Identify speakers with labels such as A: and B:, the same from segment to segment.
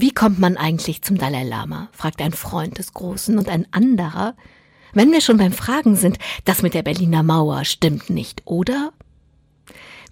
A: Wie kommt man eigentlich zum Dalai Lama? fragt ein Freund des Großen und ein anderer. Wenn wir schon beim Fragen sind, das mit der Berliner Mauer stimmt nicht, oder?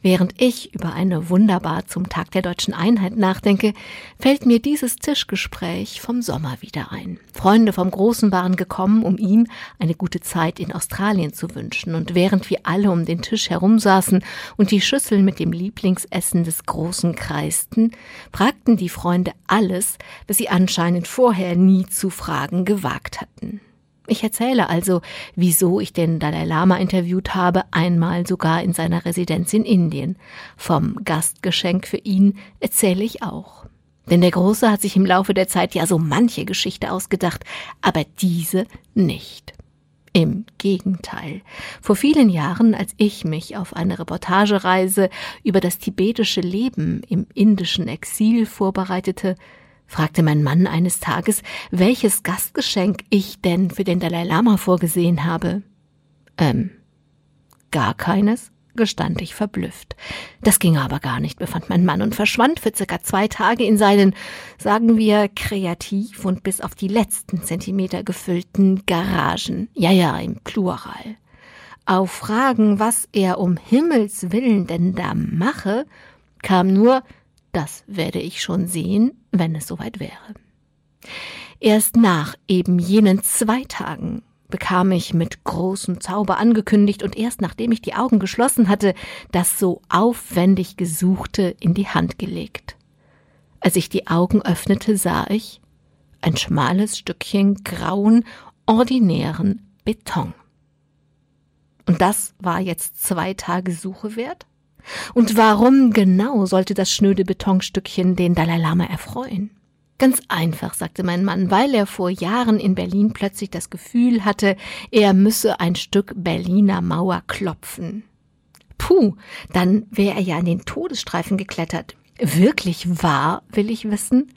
A: Während ich über eine wunderbar zum Tag der deutschen Einheit nachdenke, fällt mir dieses Tischgespräch vom Sommer wieder ein. Freunde vom Großen waren gekommen, um ihm eine gute Zeit in Australien zu wünschen, und während wir alle um den Tisch herumsaßen und die Schüssel mit dem Lieblingsessen des Großen kreisten, fragten die Freunde alles, was sie anscheinend vorher nie zu fragen gewagt hatten. Ich erzähle also, wieso ich den Dalai Lama interviewt habe, einmal sogar in seiner Residenz in Indien. Vom Gastgeschenk für ihn erzähle ich auch. Denn der Große hat sich im Laufe der Zeit ja so manche Geschichte ausgedacht, aber diese nicht. Im Gegenteil. Vor vielen Jahren, als ich mich auf eine Reportagereise über das tibetische Leben im indischen Exil vorbereitete, fragte mein Mann eines Tages, welches Gastgeschenk ich denn für den Dalai Lama vorgesehen habe. Ähm, gar keines, gestand ich verblüfft. Das ging aber gar nicht, befand mein Mann und verschwand für circa zwei Tage in seinen, sagen wir, kreativ und bis auf die letzten Zentimeter gefüllten Garagen. Ja, ja, im Plural. Auf Fragen, was er um Himmels willen denn da mache, kam nur, das werde ich schon sehen, wenn es soweit wäre. Erst nach eben jenen zwei Tagen bekam ich mit großem Zauber angekündigt und erst nachdem ich die Augen geschlossen hatte, das so aufwendig Gesuchte in die Hand gelegt. Als ich die Augen öffnete, sah ich ein schmales Stückchen grauen, ordinären Beton. Und das war jetzt zwei Tage Suche wert? Und warum genau sollte das schnöde Betonstückchen den Dalai Lama erfreuen? Ganz einfach, sagte mein Mann, weil er vor Jahren in Berlin plötzlich das Gefühl hatte, er müsse ein Stück Berliner Mauer klopfen. Puh, dann wäre er ja an den Todesstreifen geklettert. Wirklich wahr, will ich wissen?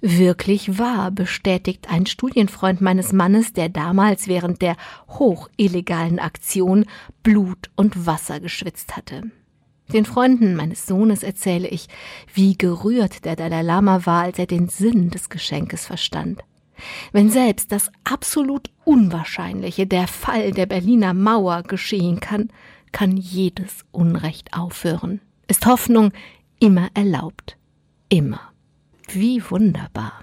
A: Wirklich wahr, bestätigt ein Studienfreund meines Mannes, der damals während der hochillegalen Aktion Blut und Wasser geschwitzt hatte. Den Freunden meines Sohnes erzähle ich, wie gerührt der Dalai Lama war, als er den Sinn des Geschenkes verstand. Wenn selbst das absolut Unwahrscheinliche, der Fall der Berliner Mauer geschehen kann, kann jedes Unrecht aufhören. Ist Hoffnung immer erlaubt. Immer. Wie wunderbar.